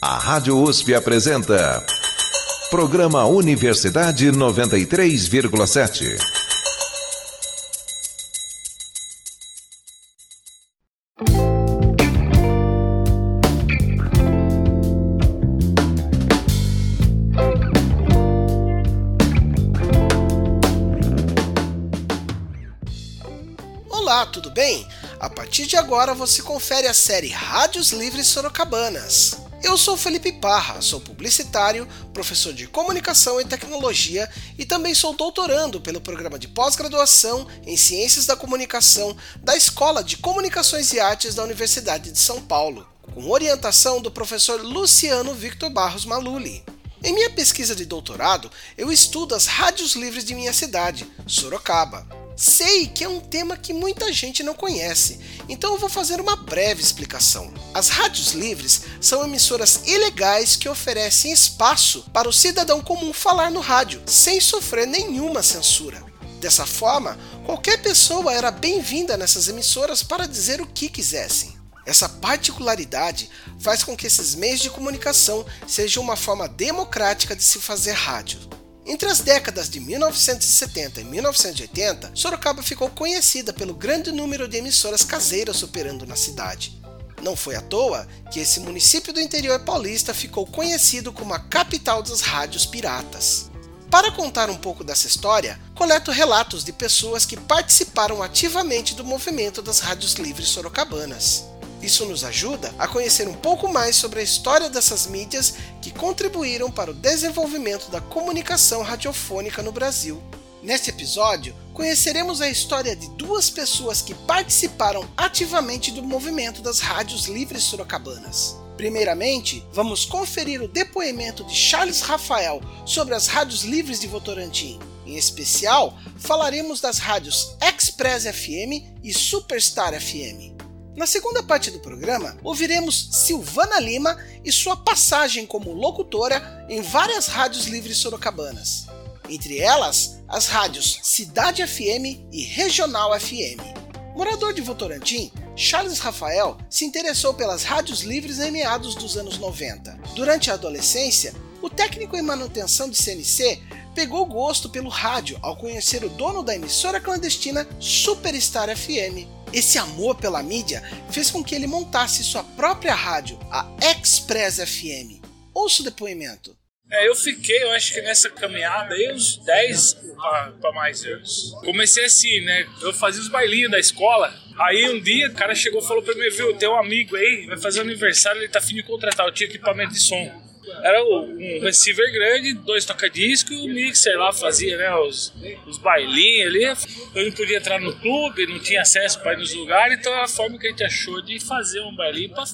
A Rádio USP apresenta. Programa Universidade 93,7. Olá, tudo bem? A partir de agora você confere a série Rádios Livres Sorocabanas. Eu sou Felipe Parra, sou publicitário, professor de comunicação e tecnologia e também sou doutorando pelo programa de pós-graduação em Ciências da Comunicação da Escola de Comunicações e Artes da Universidade de São Paulo, com orientação do professor Luciano Victor Barros Maluli. Em minha pesquisa de doutorado, eu estudo as rádios livres de minha cidade, Sorocaba. Sei que é um tema que muita gente não conhece, então eu vou fazer uma breve explicação. As rádios livres são emissoras ilegais que oferecem espaço para o cidadão comum falar no rádio, sem sofrer nenhuma censura. Dessa forma, qualquer pessoa era bem-vinda nessas emissoras para dizer o que quisessem. Essa particularidade faz com que esses meios de comunicação sejam uma forma democrática de se fazer rádio. Entre as décadas de 1970 e 1980, Sorocaba ficou conhecida pelo grande número de emissoras caseiras operando na cidade. Não foi à toa que esse município do interior paulista ficou conhecido como a capital das rádios piratas. Para contar um pouco dessa história, coleto relatos de pessoas que participaram ativamente do movimento das rádios livres sorocabanas. Isso nos ajuda a conhecer um pouco mais sobre a história dessas mídias que contribuíram para o desenvolvimento da comunicação radiofônica no Brasil. Neste episódio, conheceremos a história de duas pessoas que participaram ativamente do movimento das rádios livres sorocabanas. Primeiramente, vamos conferir o depoimento de Charles Rafael sobre as rádios livres de Votorantim. Em especial, falaremos das rádios Express FM e Superstar FM. Na segunda parte do programa, ouviremos Silvana Lima e sua passagem como locutora em várias rádios livres sorocabanas. Entre elas, as rádios Cidade FM e Regional FM. Morador de Votorantim, Charles Rafael se interessou pelas rádios livres em meados dos anos 90. Durante a adolescência, o técnico em manutenção de CNC pegou gosto pelo rádio ao conhecer o dono da emissora clandestina Superstar FM. Esse amor pela mídia fez com que ele montasse sua própria rádio, a Express FM. Ouça o depoimento. É, eu fiquei, eu acho que nessa caminhada aí uns 10 para mais anos. Comecei assim, né? Eu fazia os bailinhos da escola. Aí um dia o cara chegou e falou pra mim, viu, tem um amigo aí, vai fazer aniversário, ele tá afim de contratar, eu tinha equipamento de som. Era um receiver grande, dois toca-disco e o mixer lá fazia né, os, os bailinhos ali. Eu não podia entrar no clube, não tinha acesso para ir nos lugares, então a forma que a gente achou de fazer um bailinho para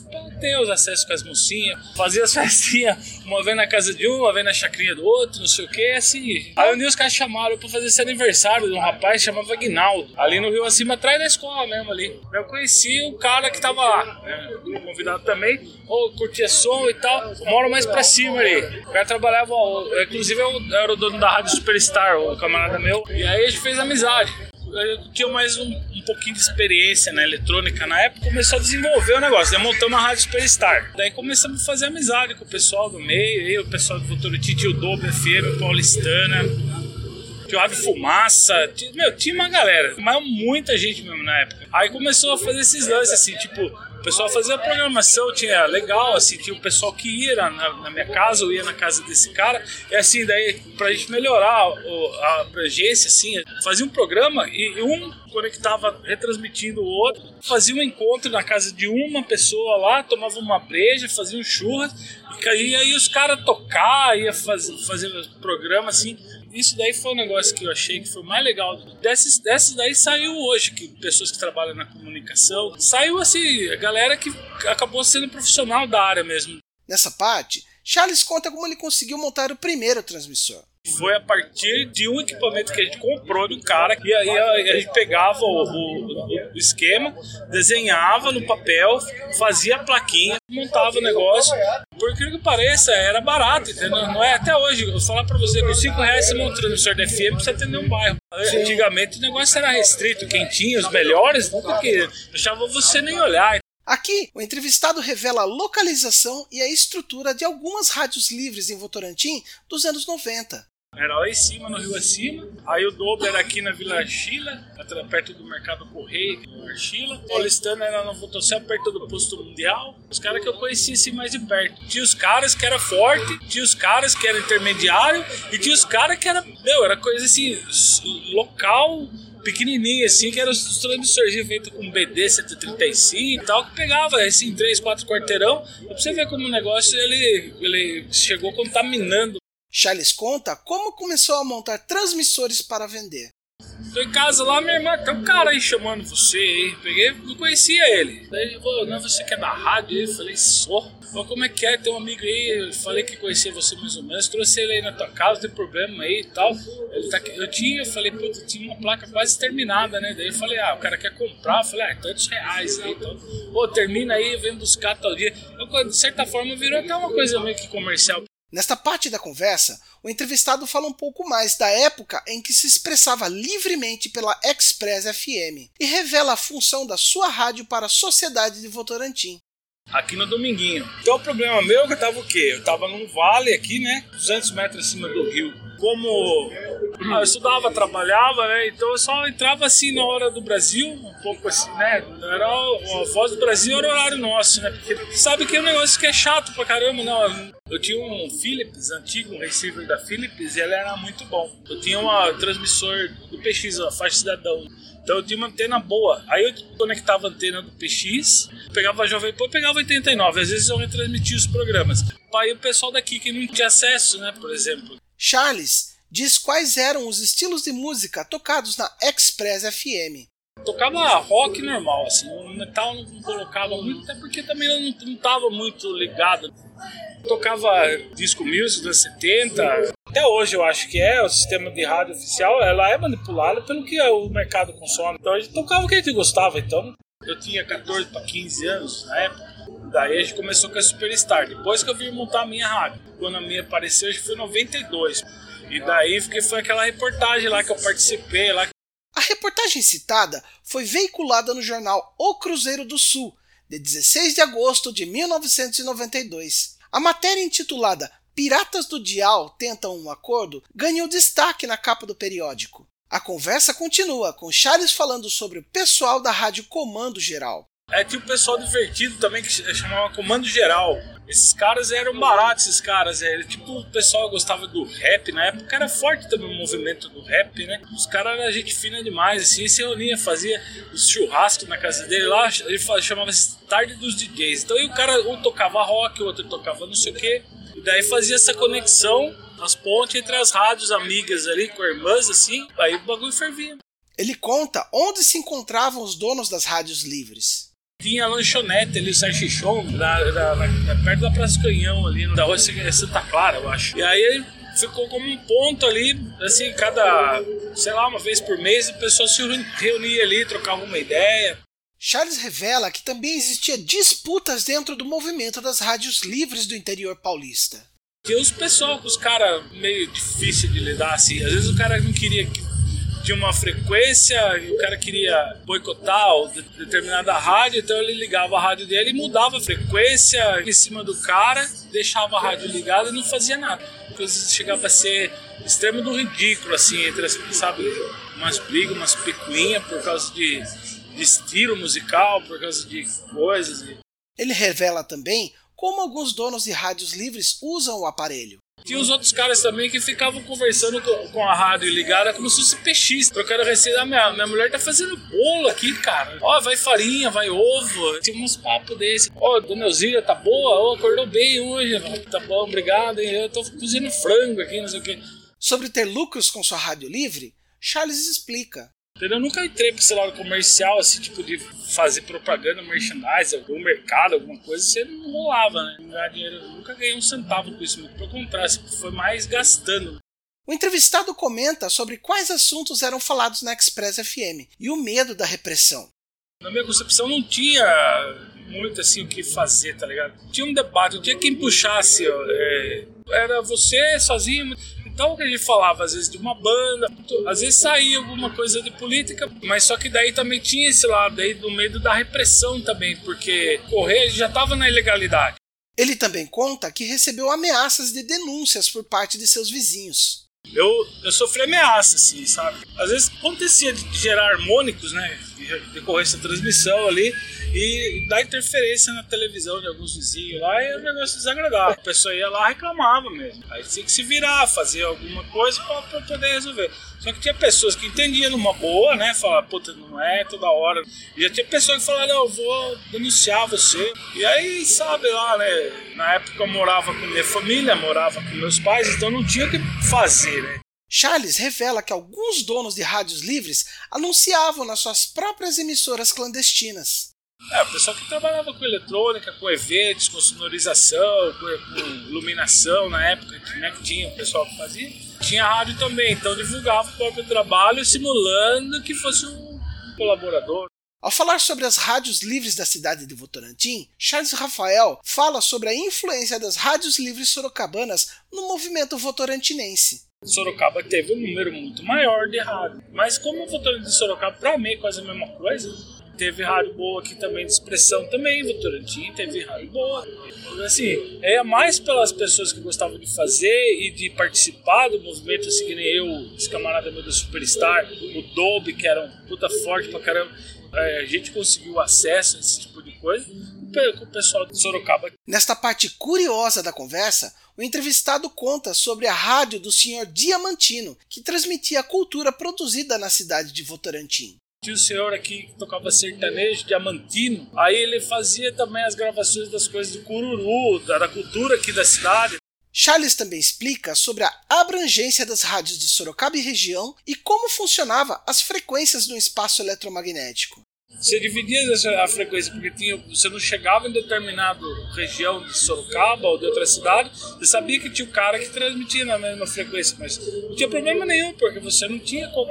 ter os acessos com as mocinhas. Fazia as festinhas, uma vez na casa de um, uma vez na chacrinha do outro, não sei o que, assim. Aí um dia os caras chamaram para fazer esse aniversário de um rapaz que chamava Aguinaldo, ali no Rio Acima, atrás da escola mesmo ali. Eu conheci o cara que tava lá, né, convidado também, ou curtia som e tal. Moro mais pra ali. O cara trabalhava, inclusive eu era o dono da Rádio Superstar, o camarada meu. E aí a gente fez amizade. Eu tinha mais um, um pouquinho de experiência na eletrônica na época, começou a desenvolver o negócio. Daí montamos uma Rádio Superstar. Daí começamos a fazer amizade com o pessoal do meio, o pessoal do Votorantim, tinha o Doble FM, Paulistana tinha o Rádio Fumaça, meu, tinha uma galera, mas muita gente mesmo na época. Aí começou a fazer esses lances assim, tipo, pessoal fazia programação, tinha legal, assim, tinha o pessoal que ia na, na, minha casa, ou ia na casa desse cara, e assim, daí pra gente melhorar o, a abrangência, assim, fazia um programa e um conectava retransmitindo o outro, fazia um encontro na casa de uma pessoa lá, tomava uma breja, fazia um churras, e aí os caras tocar, ia fazer, fazer programa assim, isso daí foi um negócio que eu achei que foi mais legal. Desses, desses daí saiu hoje, que pessoas que trabalham na comunicação, saiu assim, a galera que acabou sendo profissional da área mesmo. Nessa parte, Charles conta como ele conseguiu montar o primeiro transmissor. Foi a partir de um equipamento que a gente comprou do cara, e aí a, gente pegava o, o, o, esquema, desenhava no papel, fazia a plaquinha, montava o negócio. Por incrível que pareça, era barato, entendeu? Não é até hoje. Eu vou falar pra você, com 5 reais você monta um transmissor de FM pra você atender um bairro. Antigamente o negócio era restrito, quem tinha os melhores, porque deixava você nem olhar. Aqui, o entrevistado revela a localização e a estrutura de algumas rádios livres em Votorantim dos anos 90. Era lá em cima, no rio acima. Aí o dobro era aqui na Vila Chila, perto do Mercado Correio, na Chila. Paulistana era no Votocel, perto do Posto Mundial. Os caras que eu conhecia assim mais de perto. Tinha os caras que era forte, tinha os caras que era intermediário e tinha os caras que era, meu, era coisa assim, local pequenininho assim, que era os transmissorzinhos feitos com BD 135 e tal, que pegava assim, 3, 4 quarteirão. Pra você ver como o negócio ele, ele chegou contaminando Charles conta como começou a montar transmissores para vender. Tô em casa lá, minha irmã, tem um cara aí chamando você aí. Peguei, não conhecia ele. Daí ele falou, não, você quer é da rádio? Eu falei, sou. Falei, como é que é? Tem um amigo aí, eu falei que conhecia você mais ou menos, trouxe ele aí na tua casa, tem problema aí e tal. Ele tá, eu tinha, eu falei, puta, tinha uma placa quase terminada, né? Daí eu falei, ah, o cara quer comprar. Eu falei, ah, é tantos reais aí, então, pô, termina aí, vem buscar tal dia. Eu, de certa forma, virou até uma coisa meio que comercial. Nesta parte da conversa, o entrevistado fala um pouco mais da época em que se expressava livremente pela Express FM e revela a função da sua rádio para a sociedade de Votorantim. Aqui no Dominguinho. Então o problema meu é que eu tava o quê? Eu tava num vale aqui, né? 200 metros acima do rio. Como ah, eu estudava, trabalhava, né? Então eu só entrava assim na hora do Brasil, um pouco assim, né? Era a voz do Brasil era o horário nosso, né? Porque sabe que é um negócio que é chato pra caramba, não. Eu tinha um Philips antigo, um receiver da Philips, e ele era muito bom. Eu tinha um transmissor do PX, a faixa cidadão. Então eu tinha uma antena boa. Aí eu conectava a antena do PX, pegava a Jovem Pan, pegava 89. Às vezes eu retransmitia os programas. Aí o pessoal daqui que não tinha acesso, né, por exemplo. Charles diz quais eram os estilos de música tocados na Express FM. Tocava rock normal, assim, o metal não colocava muito, até porque também eu não, não tava muito ligado. Tocava disco music dos 70, até hoje eu acho que é o sistema de rádio oficial, ela é manipulada pelo que o mercado consome. Então a gente tocava o que a gente gostava, então eu tinha 14 para 15 anos na época. Daí a gente começou com a Superstar. Depois que eu vim montar a minha rádio. Quando a minha apareceu, acho que foi em 92. E daí porque foi aquela reportagem lá que eu participei lá. A reportagem citada foi veiculada no jornal O Cruzeiro do Sul, de 16 de agosto de 1992. A matéria intitulada Piratas do Dial tentam um acordo ganhou destaque na capa do periódico. A conversa continua com Charles falando sobre o pessoal da Rádio Comando Geral. É, tinha um pessoal divertido também que chamava Comando Geral. Esses caras eram baratos, esses caras. É, tipo, o pessoal gostava do rap na época, era forte também o movimento do rap, né? Os caras eram gente fina demais, assim, se reunia, fazia os churrascos na casa dele lá, ele chamava Tarde dos DJs. Então aí o cara um tocava rock, o outro tocava não sei o quê. E daí fazia essa conexão, as pontes entre as rádios amigas ali, com irmãs, assim, aí o bagulho fervia. Ele conta onde se encontravam os donos das rádios livres tinha a lanchonete ali, o salchichon, na, na, na, perto da Praça Canhão, ali, da rua Santa Clara, eu acho. E aí ficou como um ponto ali, assim, cada, sei lá, uma vez por mês, a pessoa se reunia ali, trocava uma ideia. Charles revela que também existia disputas dentro do movimento das rádios livres do interior paulista. Tinha os pessoal com os caras meio difícil de lidar, assim. Às vezes o cara não queria que de uma frequência e o cara queria boicotar determinada rádio, então ele ligava a rádio dele e mudava a frequência em cima do cara, deixava a rádio ligada e não fazia nada. Coisas chegava a ser extremo do ridículo, assim, entre sabe, umas brigas, umas picuinhas por causa de, de estilo musical, por causa de coisas. Ele revela também como alguns donos de rádios livres usam o aparelho. Tinha os outros caras também que ficavam conversando com, a rádio ligada como se fosse PX, trocando receita. Ah, minha, minha mulher tá fazendo bolo aqui, cara. Ó, vai farinha, vai ovo. Tinha uns papos desse. Ó, dona Elzira tá boa? Ó, acordou bem hoje. Tá bom, obrigado. Eu tô cozinhando frango aqui, não sei o quê. Sobre ter lucros com sua rádio livre, Charles explica. Eu nunca entrei para esse lado comercial, assim, tipo, de fazer propaganda, merchandise, algum mercado, alguma coisa, você não rolava, né? Ganhar dinheiro, eu nunca ganhei um centavo com isso, muito comprar, assim, foi mais gastando. O entrevistado comenta sobre quais assuntos eram falados na Express FM e o medo da repressão. Na minha concepção não tinha muito assim o que fazer, tá ligado? Tinha um debate, não tinha quem puxasse, ó, é, era você sozinho Então a gente falava às vezes de uma banda, às vezes saía alguma coisa de política, mas só que daí também tinha esse lado aí do medo da repressão também, porque correr já estava na ilegalidade. Ele também conta que recebeu ameaças de denúncias por parte de seus vizinhos. Eu, eu sofri ameaça, assim, sabe? Às vezes acontecia de gerar harmônicos, né? Decorrer essa transmissão ali e dar interferência na televisão de alguns vizinhos lá é um negócio desagradável. A pessoa ia lá e reclamava mesmo. Aí tinha que se virar, fazer alguma coisa para poder resolver. Só que tinha pessoas que entendiam numa boa, né? Falar, puta, não é toda hora. E já tinha pessoas que falaram, eu vou denunciar você. E aí, sabe lá, né? Na época eu morava com minha família, morava com meus pais, então não tinha o que fazer, né? Charles revela que alguns donos de rádios livres anunciavam nas suas próprias emissoras clandestinas. É, o pessoal que trabalhava com eletrônica, com eventos, com sonorização, com, com iluminação na época, né, que tinha o pessoal que fazia tinha rádio também, então divulgava o próprio trabalho simulando que fosse um colaborador. Ao falar sobre as rádios livres da cidade de Votorantim, Charles Rafael fala sobre a influência das rádios livres sorocabanas no movimento votorantinense. Sorocaba teve um número muito maior de rádio, mas como o Votorantim de Sorocaba, para mim é quase a mesma coisa, teve rádio boa aqui também de expressão também, Votorantim teve rádio boa. Assim, é mais pelas pessoas que gostavam de fazer e de participar do movimento, assim, que nem eu, esse camarada meu do Superstar, o Dolby, que era um puta forte pra caramba, é, a gente conseguiu acesso a esse tipo de coisa com o pessoal de Sorocaba. Nesta parte curiosa da conversa, o entrevistado conta sobre a rádio do Sr. Diamantino, que transmitia a cultura produzida na cidade de Votorantim. Tinha um senhor aqui que tocava sertanejo, diamantino. Aí ele fazia também as gravações das coisas do cururu, da, cultura aqui da cidade. Charles também explica sobre a abrangência das rádios de Sorocaba e região e como funcionava as frequências no espaço eletromagnético. Você dividia a frequência porque tinha, você não chegava em determinada região de Sorocaba ou de outra cidade, você sabia que tinha um cara que transmitia na mesma frequência, mas não tinha problema nenhum, porque você não tinha como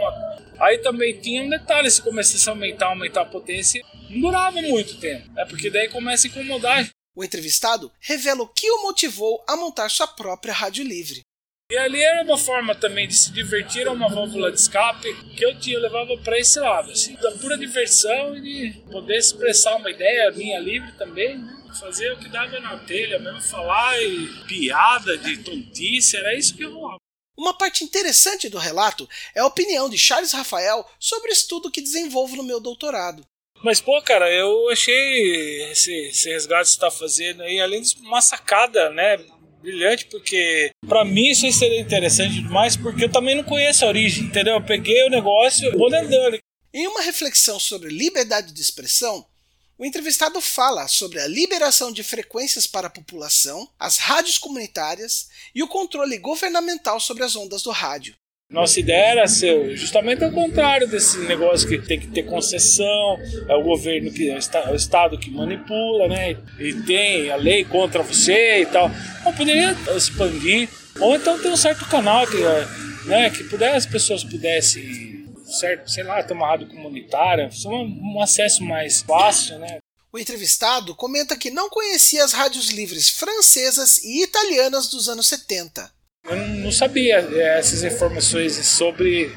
Aí também tinha um detalhe, se começasse a aumentar, aumentar a potência, não durava muito tempo. É porque daí começa a incomodar. O entrevistado revela o que o motivou a montar sua própria rádio livre. E ali era uma forma também de se divertir, era uma válvula de escape que eu tinha, eu levava para esse lado, assim, da pura diversão e de poder expressar uma ideia minha livre também, né? fazer o que dava na telha, mesmo falar e piada de tontice, era isso que rolava. Uma parte interessante do relato é a opinião de Charles Rafael sobre o estudo que desenvolvo no meu doutorado. Mas, pô, cara, eu achei esse, esse resgate que você está fazendo aí, além de uma sacada, né, brilhante, porque para mim isso seria interessante demais, porque eu também não conheço a origem, entendeu? Eu peguei o negócio, vou andando. Em uma reflexão sobre liberdade de expressão, o entrevistado fala sobre a liberação de frequências para a população, as rádios comunitárias e o controle governamental sobre as ondas do rádio. Nossa ideia era ser justamente o contrário desse negócio que tem que ter concessão, é o governo que é o Estado que manipula, né? E tem a lei contra você e tal. Poderia expandir, ou então ter um certo canal que, né, que pudesse, as pessoas pudessem certo, sei lá, ter uma rádio comunitária, um, um acesso mais fácil, né? O entrevistado comenta que não conhecia as rádios livres francesas e italianas dos anos 70. Eu não sabia é, essas informações sobre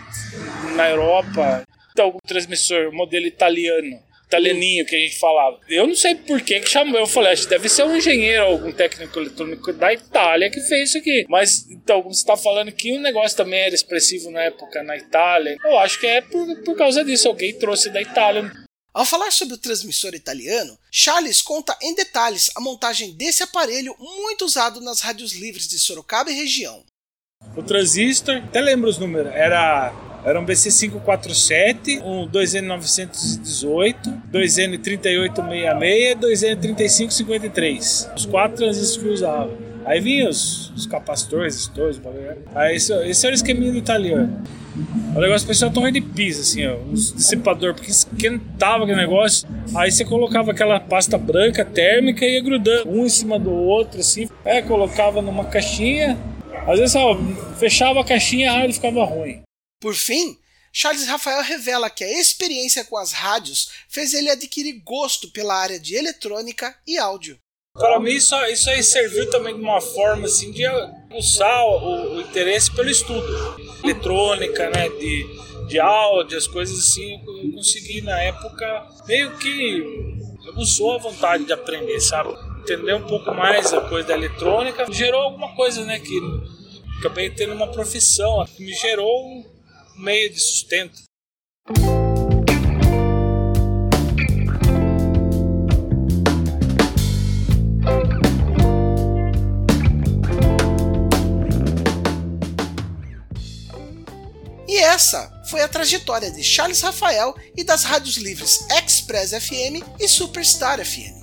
na Europa. Então, o transmissor modelo italiano italianinho que a gente falava. Eu não sei por que que chamou. Eu falei, acho deve ser um engenheiro, algum técnico eletrônico da Itália que fez isso aqui. Mas, então, você está falando que o negócio também era expressivo na época na Itália, eu acho que é por, por causa disso. Alguém trouxe da Itália. Ao falar sobre o transmissor italiano, Charles conta em detalhes a montagem desse aparelho muito usado nas rádios livres de Sorocaba e região. O transistor, até lembro os números, era era um BC547, um 2N918, 2N3866 e 2N3553. Os quatro transistores que eu usava. Aí vinha os, os capacitores, estores, aí esse, esse era o esqueminha do italiano. O negócio pessoal tão de pisa, assim, ó, uns dissipador, porque esquentava aquele negócio. Aí você colocava aquela pasta branca térmica e ia grudando um em cima do outro, assim. É, colocava numa caixinha. Às vezes, ó, fechava a caixinha e a rádio ficava ruim. Por fim, Charles Rafael revela que a experiência com as rádios fez ele adquirir gosto pela área de eletrônica e áudio. Para mim, isso, isso aí serviu também de uma forma assim, de pulsar o, o, interesse pelo estudo. Eletrônica, né, de, de áudio, as coisas assim, eu consegui na época meio que aguçou a vontade de aprender, sabe? Entender um pouco mais a coisa da eletrônica, gerou alguma coisa, né, que acabei tendo uma profissão, que me gerou um meio de sustento. Essa foi a trajetória de Charles Rafael e das rádios livres Express FM e Superstar FM.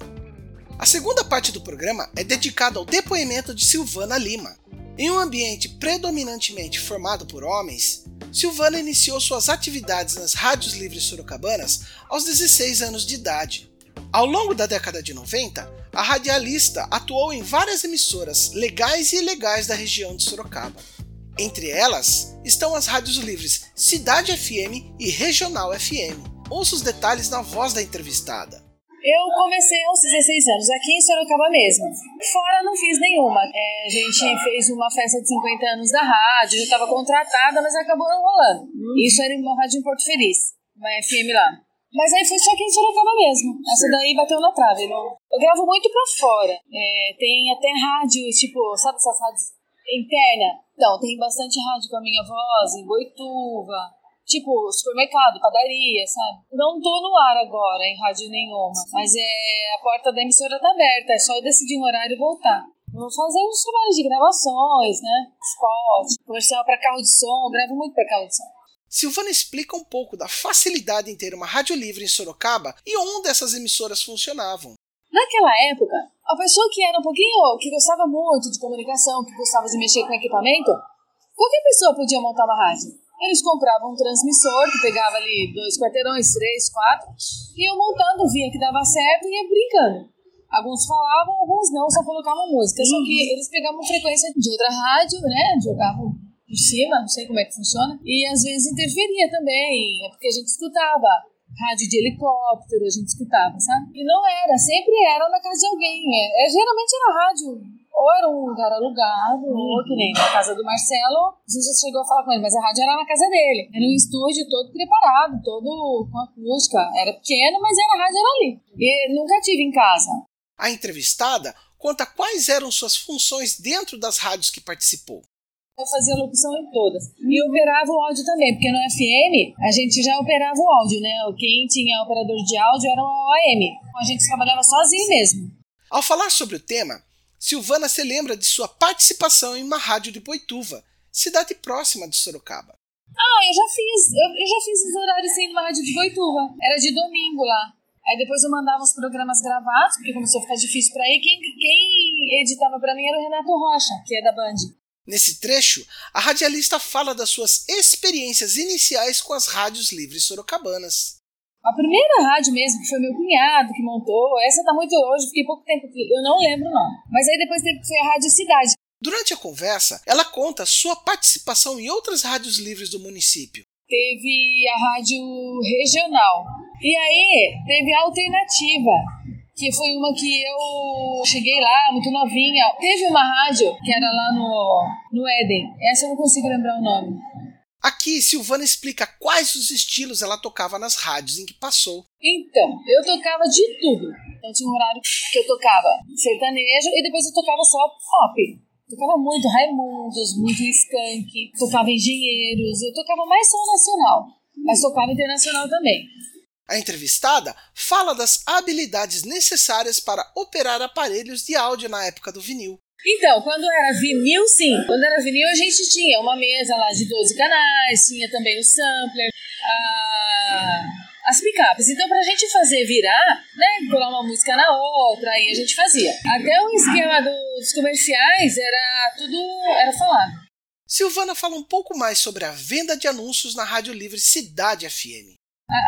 A segunda parte do programa é dedicada ao depoimento de Silvana Lima. Em um ambiente predominantemente formado por homens, Silvana iniciou suas atividades nas rádios livres sorocabanas aos 16 anos de idade. Ao longo da década de 90, a radialista atuou em várias emissoras legais e ilegais da região de Sorocaba. Entre elas estão as rádios livres Cidade FM e Regional FM. Ouça os detalhes na voz da entrevistada. Eu comecei aos 16 anos, aqui em Sorocaba mesmo. Fora não fiz nenhuma. É, a gente fez uma festa de 50 anos da rádio, já estava contratada, mas acabou não rolando. Isso era uma rádio em Porto Feliz, uma FM lá. Mas aí foi só aqui em Sorocaba mesmo. Essa daí bateu na trave. Não? Eu gravo muito pra fora. É, tem até rádio, tipo, sabe essas rádios interna? Então, tem bastante rádio com a minha voz, em Boituva, tipo supermercado, padaria, sabe? Não tô no ar agora em rádio nenhuma, mas é a porta da emissora tá aberta, é só eu decidir um horário e voltar. Vou fazer uns trabalhos de gravações, né? Spot, comercial para carro de som, eu gravo muito para carro de som. Silvana explica um pouco da facilidade em ter uma rádio livre em Sorocaba e onde essas emissoras funcionavam. Naquela época, a pessoa que era um pouquinho, que gostava muito de comunicação, que gostava de mexer com equipamento, qualquer pessoa podia montar uma rádio. Eles compravam um transmissor que pegava ali dois quarteirões, três, quatro, iam montando, via que dava certo e ia brincando. Alguns falavam, alguns não, só colocavam música. Só que eles pegavam frequência de outra rádio, né? Jogavam por cima, não sei como é que funciona. E às vezes interferia também, é porque a gente escutava rádio de helicóptero, a gente escutava, sabe? E não era, sempre era na casa de alguém. É, é geralmente era rádio, ou era um lugar alugado, uhum. ou que nem na casa do Marcelo, a gente já chegou a falar com ele, mas a rádio era na casa dele. Era um estúdio todo preparado, todo com acústica. Era pequeno, mas era a rádio era ali. E nunca tive em casa. A entrevistada conta quais eram suas funções dentro das rádios que participou. Eu fazia locução em todas. E operava o áudio também, porque no FM a gente já operava o áudio, né? Quem tinha operador de áudio era o AM. A gente trabalhava sozinho mesmo. Ao falar sobre o tema, Silvana se lembra de sua participação em uma rádio de Poituva, cidade próxima de Sorocaba. Ah, eu já fiz. Eu, eu já fiz os horários sim numa rádio de Poituva. Era de domingo lá. Aí depois eu mandava os programas gravados, porque começou a ficar difícil para ir. Quem, quem editava para mim era o Renato Rocha, que é da Band. Nesse trecho, a radialista fala das suas experiências iniciais com as rádios livres sorocabanas. A primeira rádio mesmo, que foi meu cunhado que montou, essa tá muito hoje, fiquei pouco tempo, eu não lembro não. Mas aí depois teve que foi a Rádio Cidade. Durante a conversa, ela conta sua participação em outras rádios livres do município. Teve a rádio regional. E aí teve a alternativa, que foi uma que eu cheguei lá, muito novinha. Teve uma rádio que era lá no, no Éden. Essa eu não consigo lembrar o nome. Aqui, Silvana explica quais os estilos ela tocava nas rádios em que passou. Então, eu tocava de tudo. Então tinha um horário que eu tocava sertanejo e depois eu tocava só pop. Tocava muito Raimundos, muito Skank, tocava Engenheiros, eu tocava mais som nacional, mas tocava internacional também. A entrevistada fala das habilidades necessárias para operar aparelhos de áudio na época do vinil. Então, quando era vinil, sim. Quando era vinil, a gente tinha uma mesa lá de 12 canais, tinha também o sampler, a... as picapes. Então, pra gente fazer virar, né, colar uma música na outra, aí a gente fazia. Até o esquema dos comerciais era tudo, era falar. Silvana fala um pouco mais sobre a venda de anúncios na Rádio Livre Cidade FM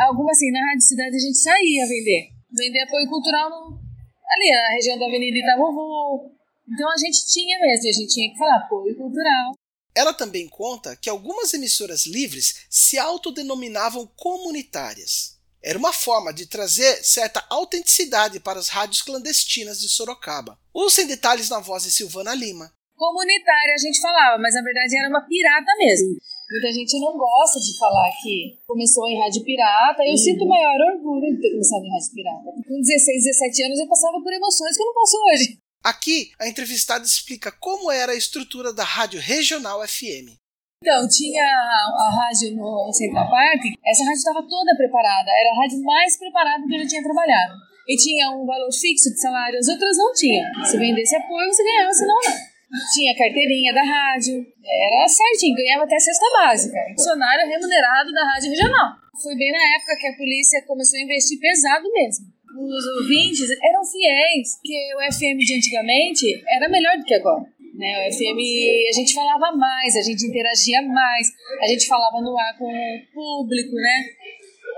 alguma assim, na Rádio Cidade a gente saía vender. Vender apoio cultural no, ali na região da Avenida Itaúvu. Então a gente tinha mesmo, a gente tinha que falar apoio cultural. Ela também conta que algumas emissoras livres se autodenominavam comunitárias. Era uma forma de trazer certa autenticidade para as rádios clandestinas de Sorocaba. Ouça em detalhes na voz de Silvana Lima. comunitária a gente falava, mas na verdade era uma pirata mesmo. Muita gente não gosta de falar que começou em rádio pirata. Eu uhum. sinto o maior orgulho de ter começado em rádio pirata. Com 16, 17 anos eu passava por emoções que eu não passo hoje. Aqui, a entrevistada explica como era a estrutura da rádio regional FM. Então, tinha a, rádio no Central Park, essa rádio estava toda preparada, era a rádio mais preparada que eu já tinha trabalhado. E tinha um valor fixo de salário, as outras não tinham. Se vendesse apoio, você ganhava, senão não. Tinha carteirinha da rádio, era certinho, ganhava até cesta básica. Funcionário remunerado da rádio regional. Foi bem na época que a polícia começou a investir pesado mesmo. Os ouvintes eram fiéis, porque o FM de antigamente era melhor do que agora. Né? O FM a gente falava mais, a gente interagia mais, a gente falava no ar com o público, né?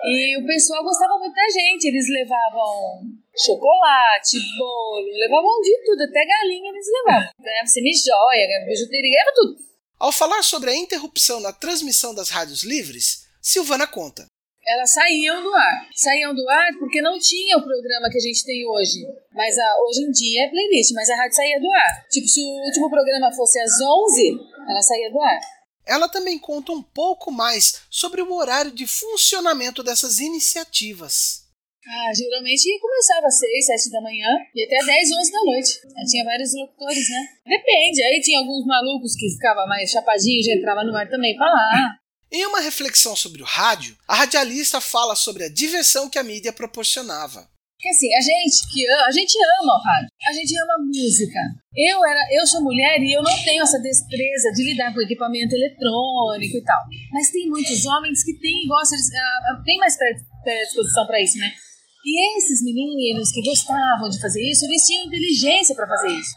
E o pessoal gostava muito da gente, eles levavam chocolate, bolo, levavam de tudo, até galinha eles levavam. Ganhava semi-joia, ganhava bijuteria, ganhava tudo. Ao falar sobre a interrupção na transmissão das rádios livres, Silvana conta. Elas saíam do ar. Saíam do ar porque não tinha o programa que a gente tem hoje. Mas a, hoje em dia é playlist, mas a rádio saía do ar. Tipo, se o último programa fosse às 11, ela saía do ar. Ela também conta um pouco mais sobre o horário de funcionamento dessas iniciativas. Ah, geralmente começava às 6, 7 da manhã e até 10, 11 da noite. Já tinha vários locutores, né? Depende, aí tinha alguns malucos que ficava mais chapadinho, já entrava no ar também pra lá. Em uma reflexão sobre o rádio, a radialista fala sobre a diversão que a mídia proporcionava. Porque assim, a gente que a gente ama o rádio, a gente ama a música. Eu era, eu sou mulher e eu não tenho essa destreza de lidar com equipamento eletrônico e tal. Mas tem muitos homens que têm, gostam, uh, tem mais predisposição para isso, né? E esses meninos que gostavam de fazer isso, eles tinham inteligência para fazer isso.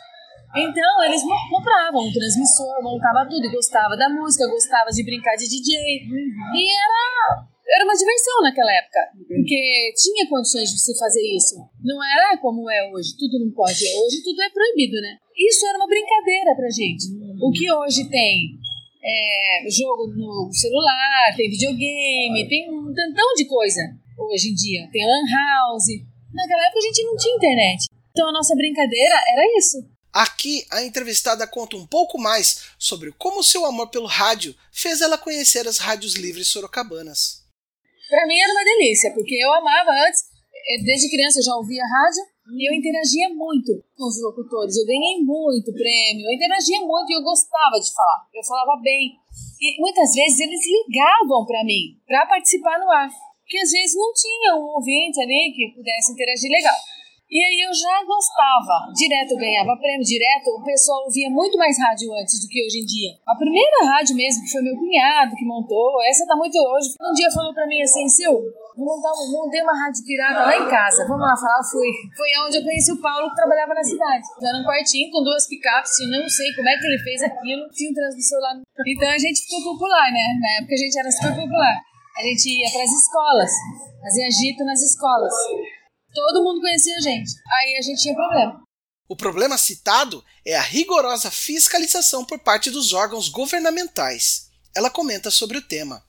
Então, eles compravam um transmissor, montava tudo, gostava da música, gostava de brincar de DJ. Uhum. E era, era uma diversão naquela época, porque tinha condições de se fazer isso. Não era como é hoje, tudo não pode. Hoje tudo é proibido, né? Isso era uma brincadeira pra gente. O que hoje tem é, jogo no celular, tem videogame, tem um tantão de coisa hoje em dia. Tem lan house. Naquela época a gente não tinha internet. Então a nossa brincadeira era isso. Aqui a entrevistada conta um pouco mais sobre como seu amor pelo rádio fez ela conhecer as rádios livres sorocabanas. Para mim era uma delícia, porque eu amava antes, eh, desde criança eu já ouvia rádio e eu interagia muito com os locutores. Eu ganhei muito prêmio, eu interagia muito e eu gostava de falar. Eu falava bem. E muitas vezes eles ligavam para mim para participar no ar que às vezes não tinha um ouvinte ali que pudesse interagir legal. E aí eu já gostava, direto ganhava prêmio, direto o pessoal ouvia muito mais rádio antes do que hoje em dia. A primeira rádio mesmo, que foi meu cunhado que montou, essa tá muito longe, um dia falou pra mim assim, Sil, vou montar, montei uma rádio pirata lá em casa, vamos lá falar, fui. Foi onde eu conheci o Paulo que trabalhava na cidade. Era um quartinho com duas picapes, não sei como é que ele fez aquilo, tinha um transmissor lá. Então a gente ficou popular, né? Na época a gente era super popular a gente ia para as escolas, fazia agito nas escolas. Todo mundo conhecia a gente. Aí a gente tinha problema. O problema citado é a rigorosa fiscalização por parte dos órgãos governamentais. Ela comenta sobre o tema.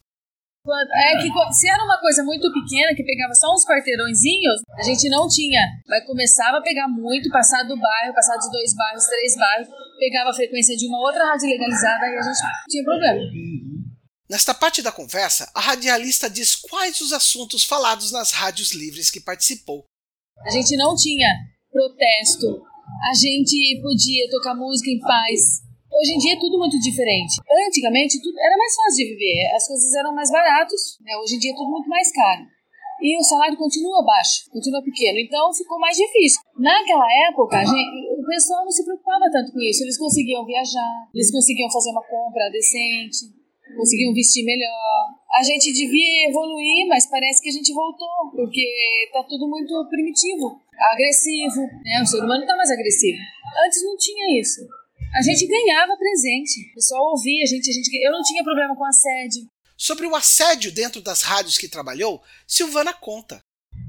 É que se era uma coisa muito pequena, que pegava só uns quarteirõezinhos, a gente não tinha. Mas começava a pegar muito, passar do bairro, passar de dois bairros, três bairros, pegava a frequência de uma outra rádio legalizada e a gente tinha problema. Nesta parte da conversa, a radialista diz quais os assuntos falados nas rádios livres que participou. A gente não tinha protesto, a gente podia tocar música em paz. Hoje em dia é tudo muito diferente. Antigamente tudo era mais fácil de viver, as coisas eram mais baratas, né? hoje em dia é tudo muito mais caro. E o salário continua baixo, continua pequeno, então ficou mais difícil. Naquela época, gente, o pessoal não se preocupava tanto com isso, eles conseguiam viajar, eles conseguiam fazer uma compra decente conseguiam vestir melhor. A gente devia evoluir, mas parece que a gente voltou, porque tá tudo muito primitivo, agressivo, né? O ser humano tá mais agressivo. Antes não tinha isso. A gente ganhava presente, o pessoal ouvia a gente, a gente, eu não tinha problema com assédio. Sobre o assédio dentro das rádios que trabalhou, Silvana conta.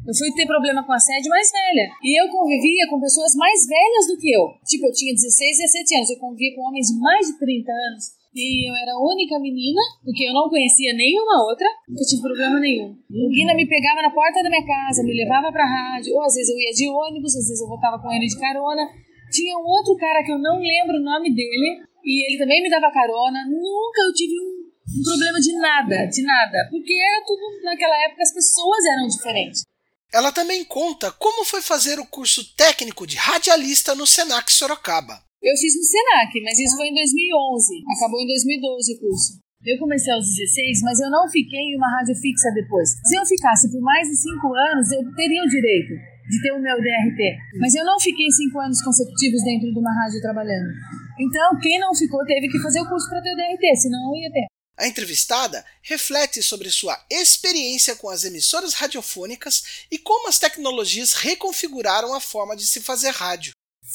Eu fui ter problema com assédio mais velha. E eu convivia com pessoas mais velhas do que eu. Tipo, eu tinha 16, 17 anos. Eu convivia com homens de mais de 30 anos. E eu era a única menina, porque eu não conhecia nenhuma outra, que tive problema nenhum. O Guina me pegava na porta da minha casa, me levava pra rádio, ou às vezes eu ia de ônibus, às vezes eu voltava com ele de carona. Tinha um outro cara que eu não lembro o nome dele, e ele também me dava carona. Nunca eu tive um, um problema de nada, de nada. Porque era tudo, naquela época, as pessoas eram diferentes. Ela também conta como foi fazer o curso técnico de radialista no Senac Sorocaba. Eu fiz no Senac, mas isso foi em 2011. Acabou em 2012 o curso. Eu comecei aos 16, mas eu não fiquei em uma rádio fixa depois. Se eu ficasse por mais de 5 anos, eu teria o direito de ter o meu DRT. Mas eu não fiquei 5 anos consecutivos dentro de uma rádio trabalhando. Então, quem não ficou teve que fazer o curso para ter o DRT, senão eu ia ter. A entrevistada reflete sobre sua experiência com as emissoras radiofônicas e como as tecnologias reconfiguraram a forma de se fazer rádio.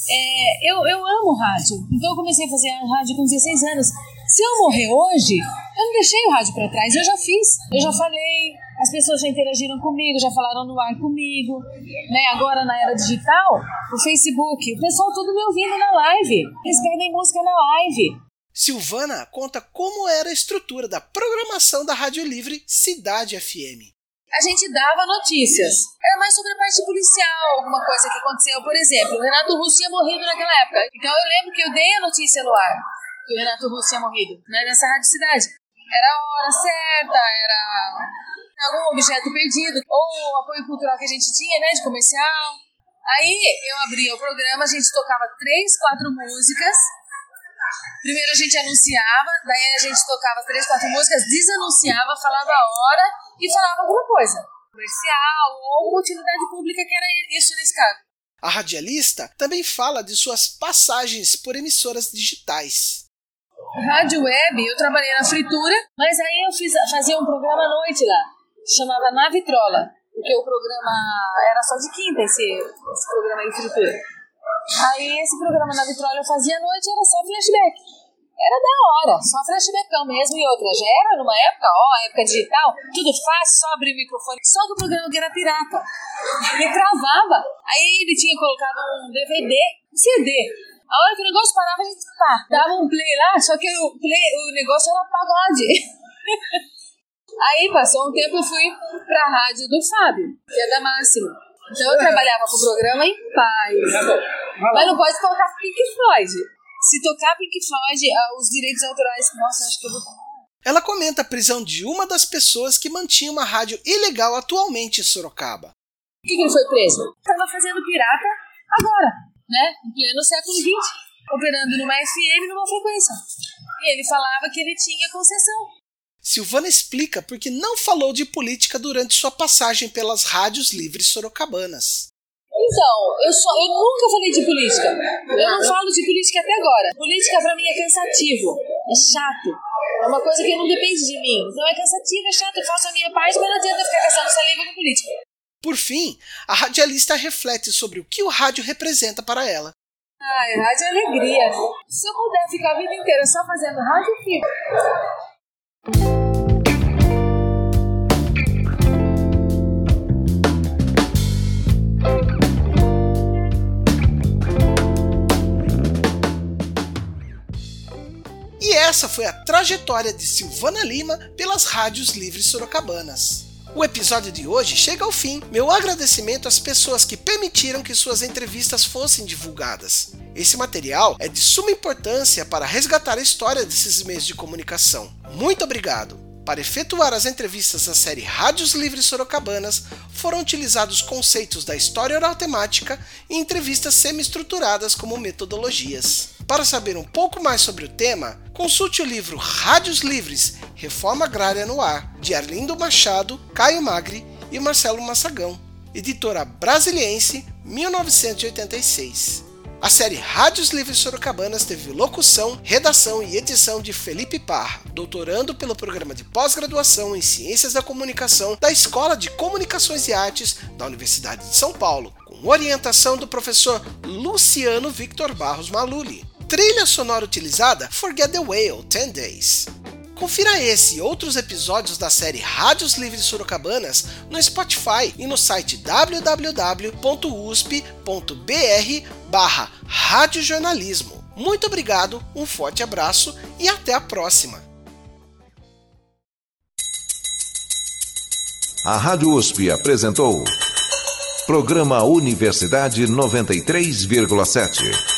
É, eu, eu amo rádio, então eu comecei a fazer rádio com 16 anos. Se eu morrer hoje, eu não deixei o rádio para trás, eu já fiz, eu já falei, as pessoas já interagiram comigo, já falaram no ar comigo, né? Agora na era digital, o Facebook, o pessoal tudo me ouvindo na live, eles pedem música na live. Silvana conta como era a estrutura da programação da Rádio Livre Cidade FM a gente dava notícias. Era mais sobre a parte policial, alguma coisa que aconteceu. Por exemplo, o Renato Russo tinha morrido naquela época. Então eu lembro que eu dei a notícia no ar que o Renato Russo tinha morrido, né, nessa rádio cidade. Era a hora certa, era algum objeto perdido, ou o apoio cultural que a gente tinha, né, de comercial. Aí eu abria o programa, a gente tocava três, quatro músicas. Primeiro a gente anunciava, daí a gente tocava três, quatro músicas, desanunciava, falava a hora e falava alguma coisa. Comercial ou utilidade pública, que era isso nesse caso. A radialista também fala de suas passagens por emissoras digitais. Rádio web, eu trabalhei na fritura, mas aí eu fiz, fazia um programa à noite lá, chamava Navitrola, porque o programa era só de quinta, esse, esse programa de fritura. Aí esse programa Navitrola eu fazia à noite era só flashback era da hora, só flashbackão mesmo e outra. Já era numa época, ó, época digital, tudo fácil, só abrir o microfone. Só que o programa era pirata. Ele travava. Aí ele tinha colocado um DVD, um CD. A hora que o negócio parava, a gente pá, dava um play lá, só que o, play, o negócio era pagode. Aí passou um tempo, eu fui pra rádio do Fábio, que é da Máxima. Então eu trabalhava com o programa em paz. Mas não pode colocar Pink Floyd. Se tocar Pink Floyd, uh, os direitos autorais. Nossa, acho que eu vou. Ela comenta a prisão de uma das pessoas que mantinha uma rádio ilegal atualmente em Sorocaba. Por que, que ele foi preso? Estava fazendo pirata agora, né? Em pleno século XX, operando numa FM numa frequência. E ele falava que ele tinha concessão. Silvana explica porque não falou de política durante sua passagem pelas rádios livres sorocabanas. Então, eu, só, eu nunca falei de política. Eu não falo de política até agora. Política para mim é cansativo, é chato. É uma coisa que não depende de mim. Então é cansativo, é chato, eu faço a minha parte, mas não adianta ficar gastando saliva com política. Por fim, a radialista reflete sobre o que o rádio representa para ela. Ai, rádio é alegria. Se eu puder ficar a vida inteira só fazendo rádio, eu fico. Essa foi a trajetória de Silvana Lima pelas rádios livres sorocabanas. O episódio de hoje chega ao fim. Meu agradecimento às pessoas que permitiram que suas entrevistas fossem divulgadas. Esse material é de suma importância para resgatar a história desses meios de comunicação. Muito obrigado! Para efetuar as entrevistas da série Rádios Livres Sorocabanas, foram utilizados conceitos da história oral temática e entrevistas semi-estruturadas como metodologias. Para saber um pouco mais sobre o tema, consulte o livro Rádios Livres Reforma Agrária no Ar, de Arlindo Machado, Caio Magri e Marcelo Massagão, editora brasiliense, 1986. A série Rádios Livres Sorocabanas teve locução, redação e edição de Felipe Parra, doutorando pelo programa de pós-graduação em Ciências da Comunicação da Escola de Comunicações e Artes da Universidade de São Paulo, com orientação do professor Luciano Victor Barros Maluli. Trilha sonora utilizada Forget the Whale 10 Days. Confira esse e outros episódios da série Rádios Livres Sorocabanas no Spotify e no site www.usp.br barra radiojornalismo. Muito obrigado, um forte abraço e até a próxima! A Rádio USP apresentou Programa Universidade 93,7.